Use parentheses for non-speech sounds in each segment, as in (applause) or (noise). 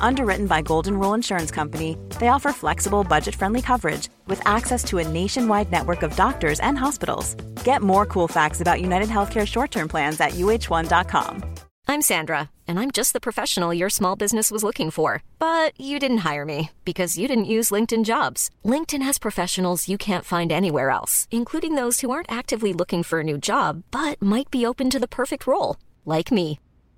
Underwritten by Golden Rule Insurance Company, they offer flexible, budget friendly coverage with access to a nationwide network of doctors and hospitals. Get more cool facts about United Healthcare short term plans at uh1.com. I'm Sandra, and I'm just the professional your small business was looking for. But you didn't hire me because you didn't use LinkedIn jobs. LinkedIn has professionals you can't find anywhere else, including those who aren't actively looking for a new job but might be open to the perfect role, like me.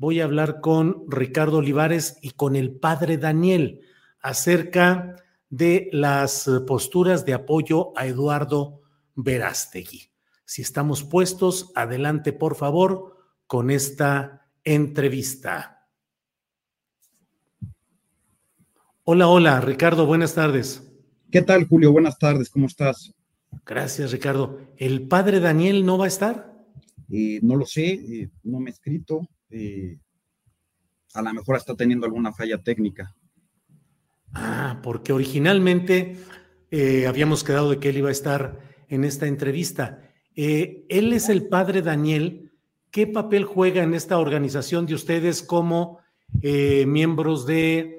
Voy a hablar con Ricardo Olivares y con el padre Daniel acerca de las posturas de apoyo a Eduardo Verástegui. Si estamos puestos, adelante por favor con esta entrevista. Hola, hola, Ricardo, buenas tardes. ¿Qué tal, Julio? Buenas tardes, ¿cómo estás? Gracias, Ricardo. ¿El padre Daniel no va a estar? Eh, no lo sé, eh, no me he escrito. Eh, a lo mejor está teniendo alguna falla técnica. Ah, porque originalmente eh, habíamos quedado de que él iba a estar en esta entrevista. Eh, él es el padre Daniel. ¿Qué papel juega en esta organización de ustedes como eh, miembros de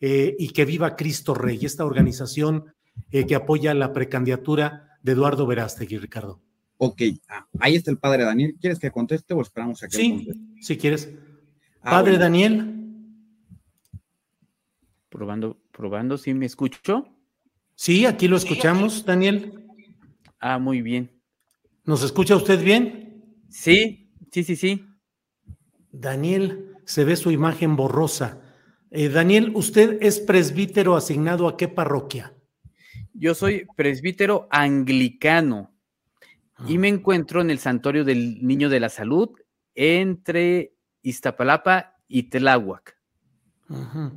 Y que viva Cristo Rey, esta organización que apoya la precandidatura de Eduardo Verástegui, Ricardo? Ok, ah, ahí está el padre Daniel. ¿Quieres que conteste o esperamos a que sí, conteste? Si quieres. Ah, padre bueno. Daniel. Probando, probando, ¿sí me escucho? Sí, aquí lo escuchamos, Daniel. Ah, muy bien. ¿Nos escucha usted bien? Sí, sí, sí, sí. Daniel, se ve su imagen borrosa. Eh, Daniel, ¿usted es presbítero asignado a qué parroquia? Yo soy presbítero anglicano ah. y me encuentro en el Santuario del Niño de la Salud entre Iztapalapa y Tláhuac. Ajá.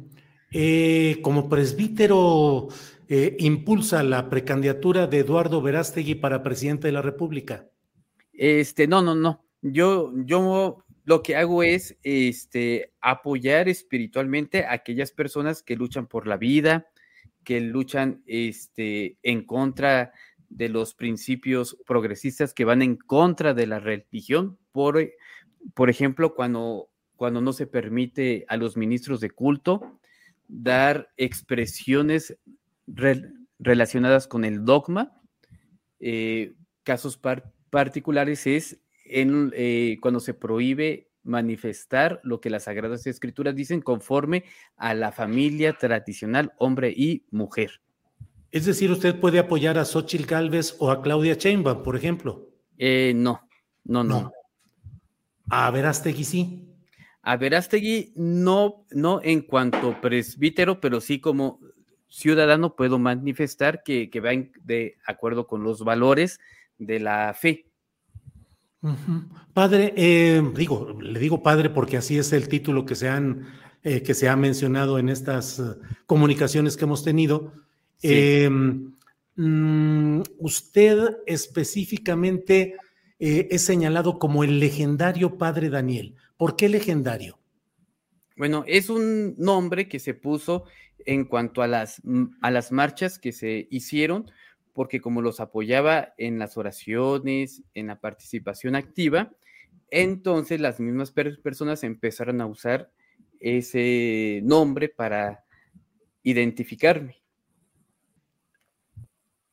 Eh, como presbítero, eh, impulsa la precandidatura de Eduardo Verástegui para presidente de la República. Este, no, no, no. Yo, yo lo que hago es este, apoyar espiritualmente a aquellas personas que luchan por la vida, que luchan este, en contra de los principios progresistas, que van en contra de la religión. Por, por ejemplo, cuando, cuando no se permite a los ministros de culto dar expresiones re relacionadas con el dogma. Eh, casos par particulares es en, eh, cuando se prohíbe manifestar lo que las Sagradas Escrituras dicen conforme a la familia tradicional, hombre y mujer. Es decir, usted puede apoyar a Xochitl Galvez o a Claudia Sheinbaum, por ejemplo. Eh, no, no, no, no. A Verástegui sí. A Verástegui no, no en cuanto presbítero, pero sí como ciudadano puedo manifestar que, que va de acuerdo con los valores de la fe. Padre, eh, digo, le digo padre porque así es el título que se han eh, que se ha mencionado en estas uh, comunicaciones que hemos tenido. Sí. Eh, mm, usted específicamente eh, es señalado como el legendario padre Daniel. ¿Por qué legendario? Bueno, es un nombre que se puso en cuanto a las, a las marchas que se hicieron, porque como los apoyaba en las oraciones, en la participación activa, entonces las mismas per personas empezaron a usar ese nombre para identificarme.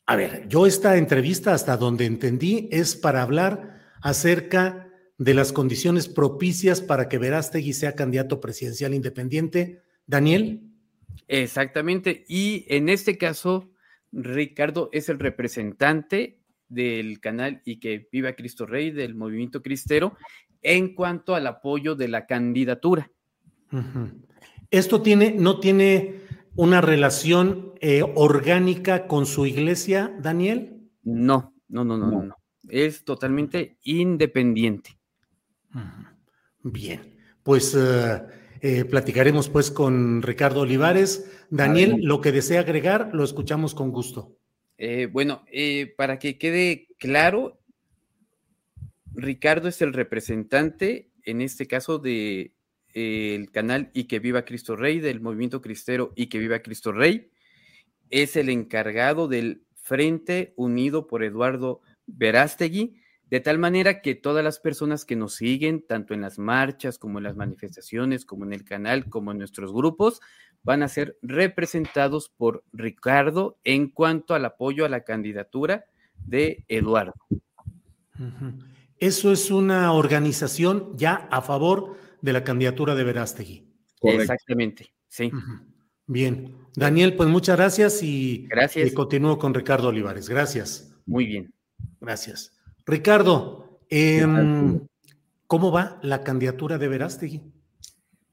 A ver, yo esta entrevista hasta donde entendí es para hablar acerca de las condiciones propicias para que Verástegui sea candidato presidencial independiente. Daniel. Exactamente. Y en este caso, Ricardo es el representante del canal y que viva Cristo Rey del movimiento cristero en cuanto al apoyo de la candidatura. Uh -huh. Esto tiene, no tiene una relación eh, orgánica con su iglesia, Daniel? No, no, no, no, no, no. Es totalmente independiente. Bien, pues uh, eh, platicaremos pues con Ricardo Olivares. Daniel, lo que desea agregar, lo escuchamos con gusto. Eh, bueno, eh, para que quede claro, Ricardo es el representante, en este caso, de eh, el canal Y que viva Cristo Rey, del movimiento cristero Y que viva Cristo Rey. Es el encargado del Frente Unido por Eduardo Verástegui, de tal manera que todas las personas que nos siguen, tanto en las marchas como en las manifestaciones, como en el canal, como en nuestros grupos, van a ser representados por Ricardo en cuanto al apoyo a la candidatura de Eduardo. Eso es una organización ya a favor de la candidatura de Verástegui. Correcto. Exactamente, sí. Bien. Daniel, pues muchas gracias y, gracias. y continúo con Ricardo Olivares. Gracias. Muy bien. Gracias. Ricardo, eh, ¿cómo va la candidatura de Verástegui?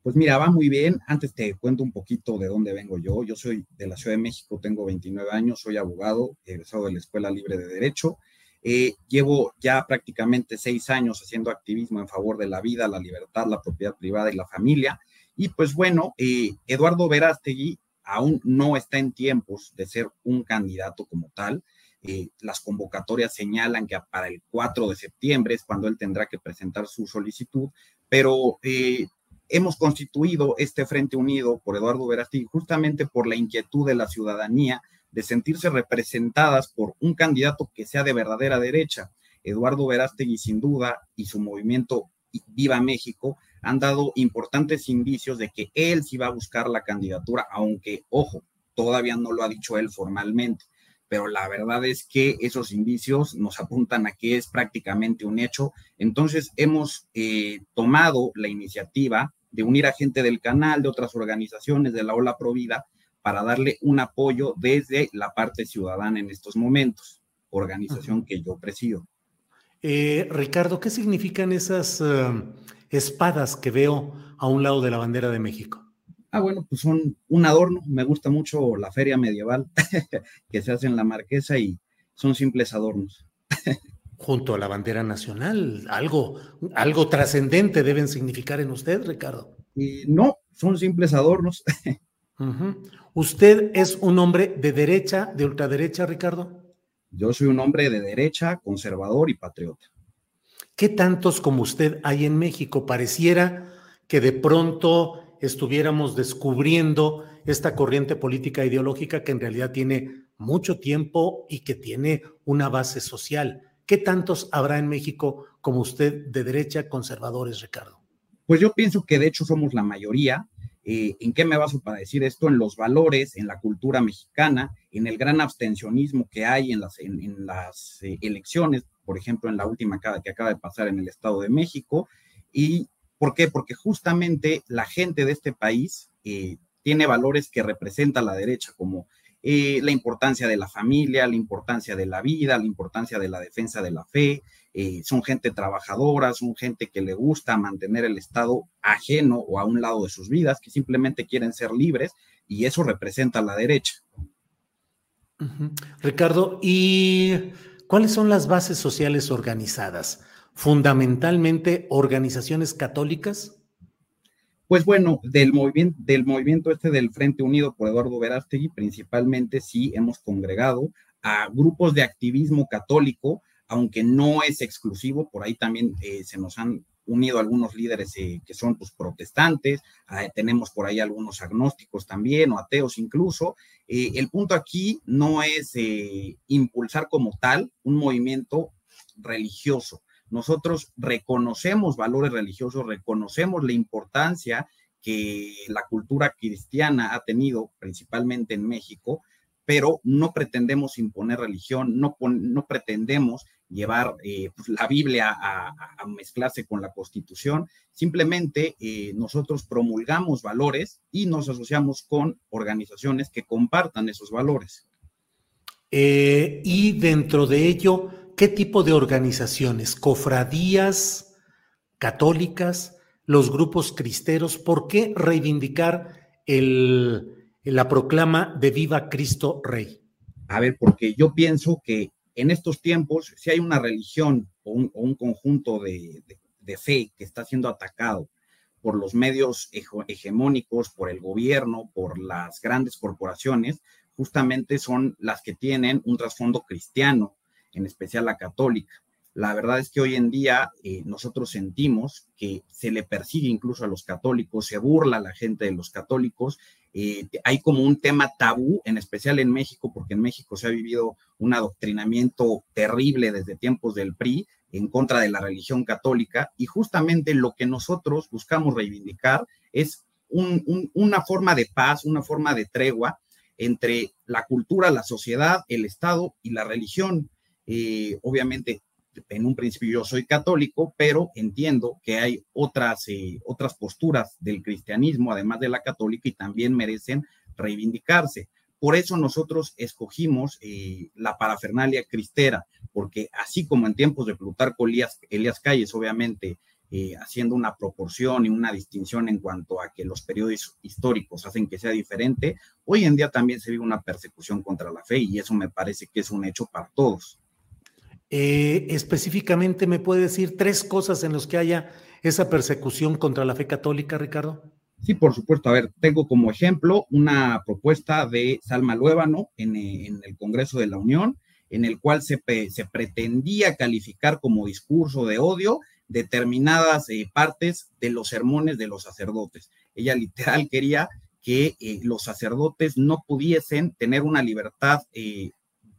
Pues mira, va muy bien. Antes te cuento un poquito de dónde vengo yo. Yo soy de la Ciudad de México, tengo 29 años, soy abogado, egresado de la Escuela Libre de Derecho. Eh, llevo ya prácticamente seis años haciendo activismo en favor de la vida, la libertad, la propiedad privada y la familia. Y pues bueno, eh, Eduardo Verástegui aún no está en tiempos de ser un candidato como tal. Eh, las convocatorias señalan que para el 4 de septiembre es cuando él tendrá que presentar su solicitud, pero eh, hemos constituido este Frente Unido por Eduardo Verástegui justamente por la inquietud de la ciudadanía de sentirse representadas por un candidato que sea de verdadera derecha. Eduardo Verástegui, sin duda, y su movimiento Viva México han dado importantes indicios de que él sí va a buscar la candidatura, aunque, ojo, todavía no lo ha dicho él formalmente, pero la verdad es que esos indicios nos apuntan a que es prácticamente un hecho. Entonces, hemos eh, tomado la iniciativa de unir a gente del canal, de otras organizaciones, de la Ola Provida, para darle un apoyo desde la parte ciudadana en estos momentos, organización uh -huh. que yo presido. Eh, Ricardo, ¿qué significan esas uh, espadas que veo a un lado de la bandera de México? Ah, bueno, pues son un adorno. Me gusta mucho la feria medieval (laughs) que se hace en la Marquesa y son simples adornos. Junto a la bandera nacional, algo, algo trascendente deben significar en usted, Ricardo. Y no, son simples adornos. (laughs) uh -huh. ¿Usted es un hombre de derecha, de ultraderecha, Ricardo? Yo soy un hombre de derecha, conservador y patriota. ¿Qué tantos como usted hay en México? Pareciera que de pronto estuviéramos descubriendo esta corriente política ideológica que en realidad tiene mucho tiempo y que tiene una base social. ¿Qué tantos habrá en México como usted de derecha conservadores, Ricardo? Pues yo pienso que de hecho somos la mayoría. Eh, ¿En qué me baso para decir esto? En los valores, en la cultura mexicana, en el gran abstencionismo que hay en las, eh, elecciones, por ejemplo, en la última que acaba de pasar en el Estado de México. ¿Y por qué? Porque justamente la gente de este país eh, tiene valores que representa la derecha, como eh, la importancia de la familia, la importancia de la vida, la importancia de la defensa de la fe, eh, son gente trabajadora, son gente que le gusta mantener el Estado ajeno o a un lado de sus vidas, que simplemente quieren ser libres y eso representa la derecha. Uh -huh. Ricardo, ¿y cuáles son las bases sociales organizadas? fundamentalmente organizaciones católicas? Pues bueno, del movimiento, del movimiento este del Frente Unido por Eduardo Verástegui, principalmente sí hemos congregado a grupos de activismo católico, aunque no es exclusivo, por ahí también eh, se nos han unido algunos líderes eh, que son pues, protestantes, ah, tenemos por ahí algunos agnósticos también o ateos incluso. Eh, el punto aquí no es impulsar como tal un movimiento religioso, nosotros reconocemos valores religiosos, reconocemos la importancia que la cultura cristiana ha tenido, principalmente en México, pero no pretendemos imponer religión, no, no pretendemos llevar eh, pues, la Biblia a, mezclarse con la Constitución, simplemente eh, nosotros promulgamos valores y nos asociamos con organizaciones que compartan esos valores. Eh, y dentro de ello, ¿Qué tipo de organizaciones? ¿Cofradías católicas? ¿Los grupos cristeros? ¿Por qué reivindicar el, la proclama de Viva Cristo Rey? A ver, porque yo pienso que en estos tiempos, si hay una religión o un, conjunto de, fe que está siendo atacado por los medios hegemónicos, por el gobierno, por las grandes corporaciones, justamente son las que tienen un trasfondo cristiano en especial la católica. La verdad es que hoy en día eh, nosotros sentimos que se le persigue incluso a los católicos, se burla a la gente de los católicos. Eh, hay como un tema tabú, en especial en México, porque en México se ha vivido un adoctrinamiento terrible desde tiempos del PRI en contra de la religión católica y justamente lo que nosotros buscamos reivindicar es una forma de paz, una forma de tregua entre la cultura, la sociedad, el Estado y la religión. Eh, obviamente, en un principio yo soy católico, pero entiendo que hay otras, eh, otras posturas del cristianismo, además de la católica, y también merecen reivindicarse. Por eso nosotros escogimos eh, la parafernalia cristera, porque así como en tiempos de Plutarco Elías, Elías Calles, obviamente, haciendo una proporción y una distinción en cuanto a que los periodos históricos hacen que sea diferente, hoy en día también se vive una persecución contra la fe y eso me parece que es un hecho para todos. Eh, específicamente, ¿me puede decir tres cosas en las que haya esa persecución contra la fe católica, Ricardo? Sí, por supuesto. A ver, tengo como ejemplo una propuesta de Salma Luébano en, en el Congreso de la Unión, en el cual se, se, pretendía calificar como discurso de odio determinadas eh, partes de los sermones de los sacerdotes. Ella literal quería que eh, los sacerdotes no pudiesen tener una libertad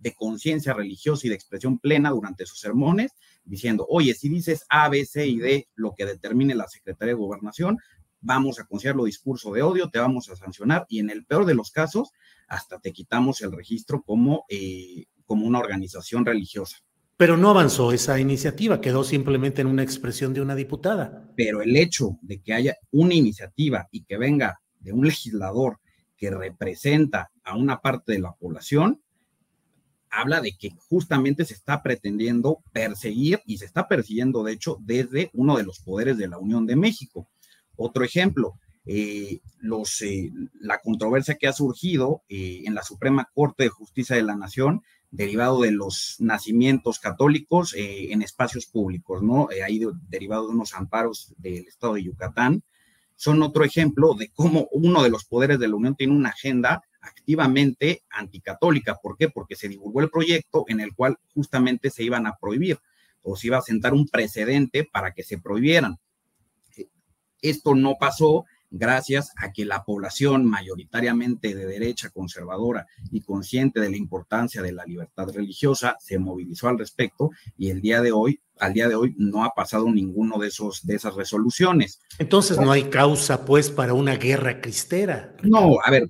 de conciencia religiosa y de expresión plena durante sus sermones, diciendo, oye, si dices A, B, C y D, lo que determine la Secretaría de Gobernación, vamos a considerarlo discurso de odio, te vamos a sancionar y en el peor de los casos, hasta te quitamos el registro como, eh, como una organización religiosa. Pero no avanzó esa iniciativa, quedó simplemente en una expresión de una diputada. Pero el hecho de que haya una iniciativa y que venga de un legislador que representa a una parte de la población, habla de que justamente se está pretendiendo perseguir y se está persiguiendo, de hecho, desde uno de los poderes de la Unión de México. Otro ejemplo, eh, los, eh, la controversia que ha surgido eh, en la Suprema Corte de Justicia de la Nación, derivado de los nacimientos católicos en espacios públicos, ¿no? ahí derivado de unos amparos del Estado de Yucatán, son otro ejemplo de cómo uno de los poderes de la Unión tiene una agenda activamente anticatólica. ¿Por qué? Porque se divulgó el proyecto en el cual justamente se iban a prohibir o se iba a sentar un precedente para que se prohibieran. Esto no pasó gracias a que la población mayoritariamente de derecha conservadora y consciente de la importancia de la libertad religiosa se movilizó al respecto y el día de hoy, al día de hoy no ha pasado ninguno de esos de esas resoluciones. Entonces no hay causa pues para una guerra cristera. No, a ver,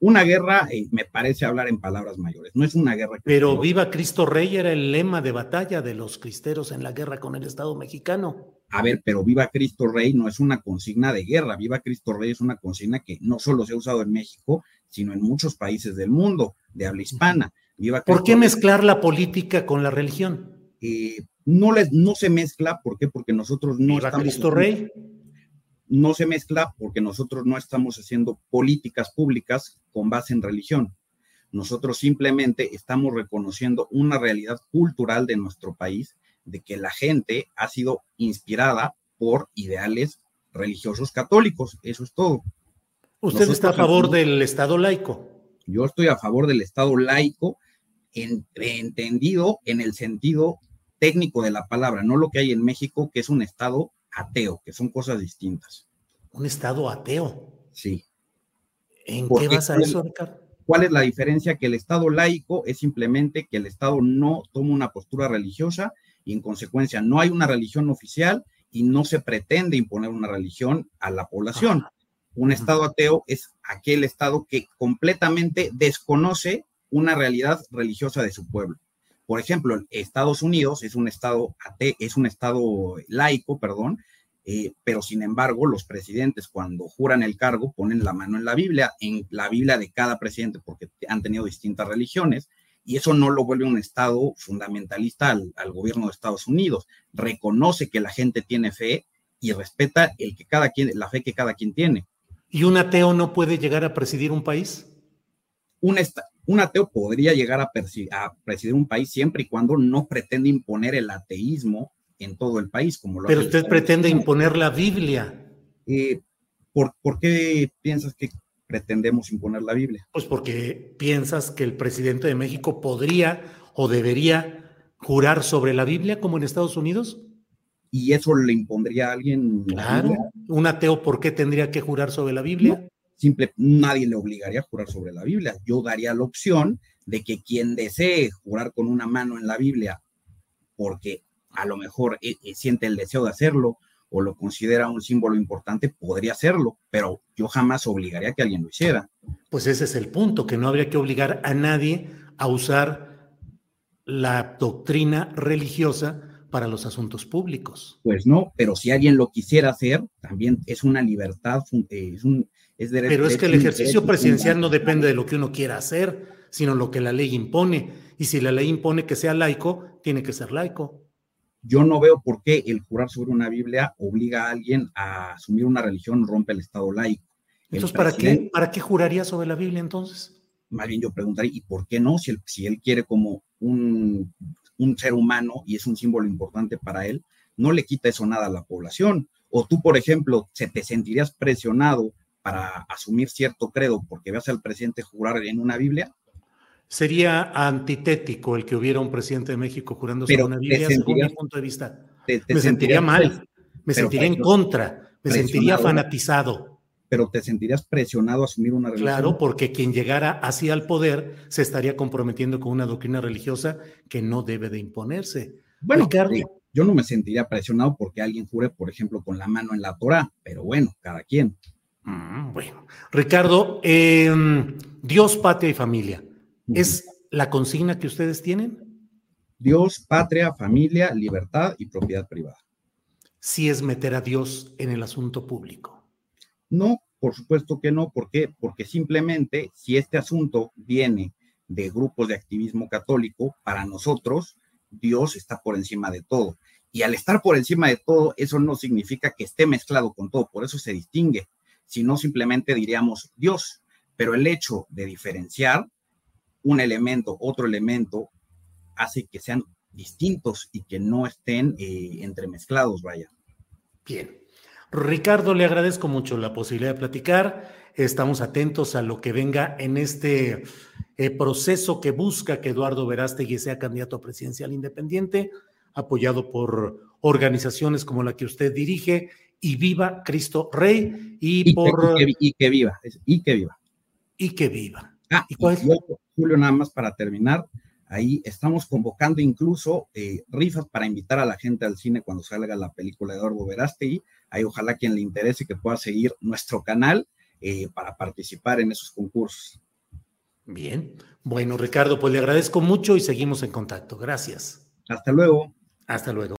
una guerra, eh, me parece hablar en palabras mayores, no es una guerra. Pero viva Cristo Rey era el lema de batalla de los cristeros en la guerra con el Estado mexicano. A ver, pero viva Cristo Rey no es una consigna de guerra, viva Cristo Rey es una consigna que no solo se ha usado en México, sino en muchos países del mundo de habla hispana. Viva ¿Por qué mezclar la política con la religión? Eh, no, les, no se mezcla, ¿por qué? Porque nosotros no viva Cristo Rey no se mezcla porque nosotros no estamos haciendo políticas públicas con base en religión. Nosotros simplemente estamos reconociendo una realidad cultural de nuestro país, de que la gente ha sido inspirada por ideales religiosos católicos. Eso es todo. ¿Usted está a favor del Estado laico? Yo estoy a favor del Estado laico, entendido en el sentido técnico de la palabra, no lo que hay en México, que es un Estado ateo, que son cosas distintas. ¿Un Estado ateo? Sí. ¿En qué basa eso, Ricardo? ¿Cuál es la diferencia? Que el Estado laico es simplemente que el Estado no toma una postura religiosa y en consecuencia no hay una religión oficial y no se pretende imponer una religión a la población. Un Estado ateo es aquel Estado que completamente desconoce una realidad religiosa de su pueblo. Por ejemplo, Estados Unidos es un Estado ateo, es un Estado laico, perdón, eh, pero sin embargo los presidentes cuando juran el cargo ponen la mano en la Biblia, en la Biblia de cada presidente, porque han tenido distintas religiones, y eso no lo vuelve un Estado fundamentalista al, gobierno de Estados Unidos. Reconoce que la gente tiene fe y respeta el que cada quien, la fe que cada quien tiene. ¿Y un ateo no puede llegar a presidir un país? Un, un ateo podría llegar a, a, presidir un país siempre y cuando no pretende imponer el ateísmo en todo el país. Como lo Pero usted pretende imponer la Biblia. Eh, ¿por, ¿Por qué piensas que pretendemos imponer la Biblia? Pues porque piensas que el presidente de México podría o debería jurar sobre la Biblia como en Estados Unidos. ¿Y eso le impondría a alguien? Claro. ¿Un ateo por qué tendría que jurar sobre la Biblia? Simple, nadie le obligaría a jurar sobre la Biblia. Yo daría la opción de que quien desee jurar con una mano en la Biblia, porque a lo mejor eh, eh, siente el deseo de hacerlo, o lo considera un símbolo importante, podría hacerlo, pero yo jamás obligaría a que alguien lo hiciera. Pues ese es el punto, que no habría que obligar a nadie a usar la doctrina religiosa para los asuntos públicos. Pues no, pero si alguien lo quisiera hacer, también es una libertad, es un... Es pero es que el ejercicio presidencial no depende de lo que uno quiera hacer, sino lo que la ley impone. Y si la ley impone que sea laico, tiene que ser laico yo no veo por qué el jurar sobre una Biblia obliga a alguien a asumir una religión, rompe el Estado laico. Entonces, ¿para qué, ¿para qué juraría sobre la Biblia entonces? Más bien yo preguntaría, ¿y por qué no? Si él, si él quiere como un, un ser humano y es un símbolo importante para él, no le quita eso nada a la población. O tú, por ejemplo, se te sentirías presionado para asumir cierto credo porque veas al presidente jurar en una Biblia, Sería antitético el que hubiera un presidente de México jurando sobre una Biblia, según mi punto de vista. me sentiría mal, me sentiría en contra, me sentiría fanatizado. Pero te sentirías presionado a asumir una religión. Claro, porque quien llegara así al poder se estaría comprometiendo con una doctrina religiosa que no debe de imponerse. Bueno, yo no me sentiría presionado porque alguien jure, por ejemplo, con la mano en la Torah, pero bueno, cada quien. Mm, bueno, Ricardo, em, Dios, patria y familia. ¿Es la consigna que ustedes tienen? Dios, patria, familia, libertad y propiedad privada. Sí es meter a Dios en el asunto público. No, por supuesto que no. ¿Por qué? Porque simplemente si este asunto viene de grupos de activismo católico, para nosotros Dios está por encima de todo. Y al estar por encima de todo, eso no significa que esté mezclado con todo, por eso se distingue, sino simplemente diríamos Dios. Pero el hecho de diferenciar un elemento, otro elemento, hace que sean distintos y que no estén eh, entremezclados, vaya. Bien. Ricardo, le agradezco mucho la posibilidad de platicar. Estamos atentos a lo que venga en este eh, proceso que busca que Eduardo Verástegui sea candidato a presidencial independiente, apoyado por organizaciones como la que usted dirige, y viva Cristo Rey, y, por... y que viva, y que viva. Y que viva. Ah, ¿Y cuál Julio, nada más para terminar, ahí estamos convocando incluso eh, rifas para invitar a la gente al cine cuando salga la película de Eduardo Verástegui. Ahí ojalá quien le interese que pueda seguir nuestro canal eh, para participar en esos concursos. Bien. Bueno, Ricardo, pues le agradezco mucho y seguimos en contacto. Gracias. Hasta luego. Hasta luego.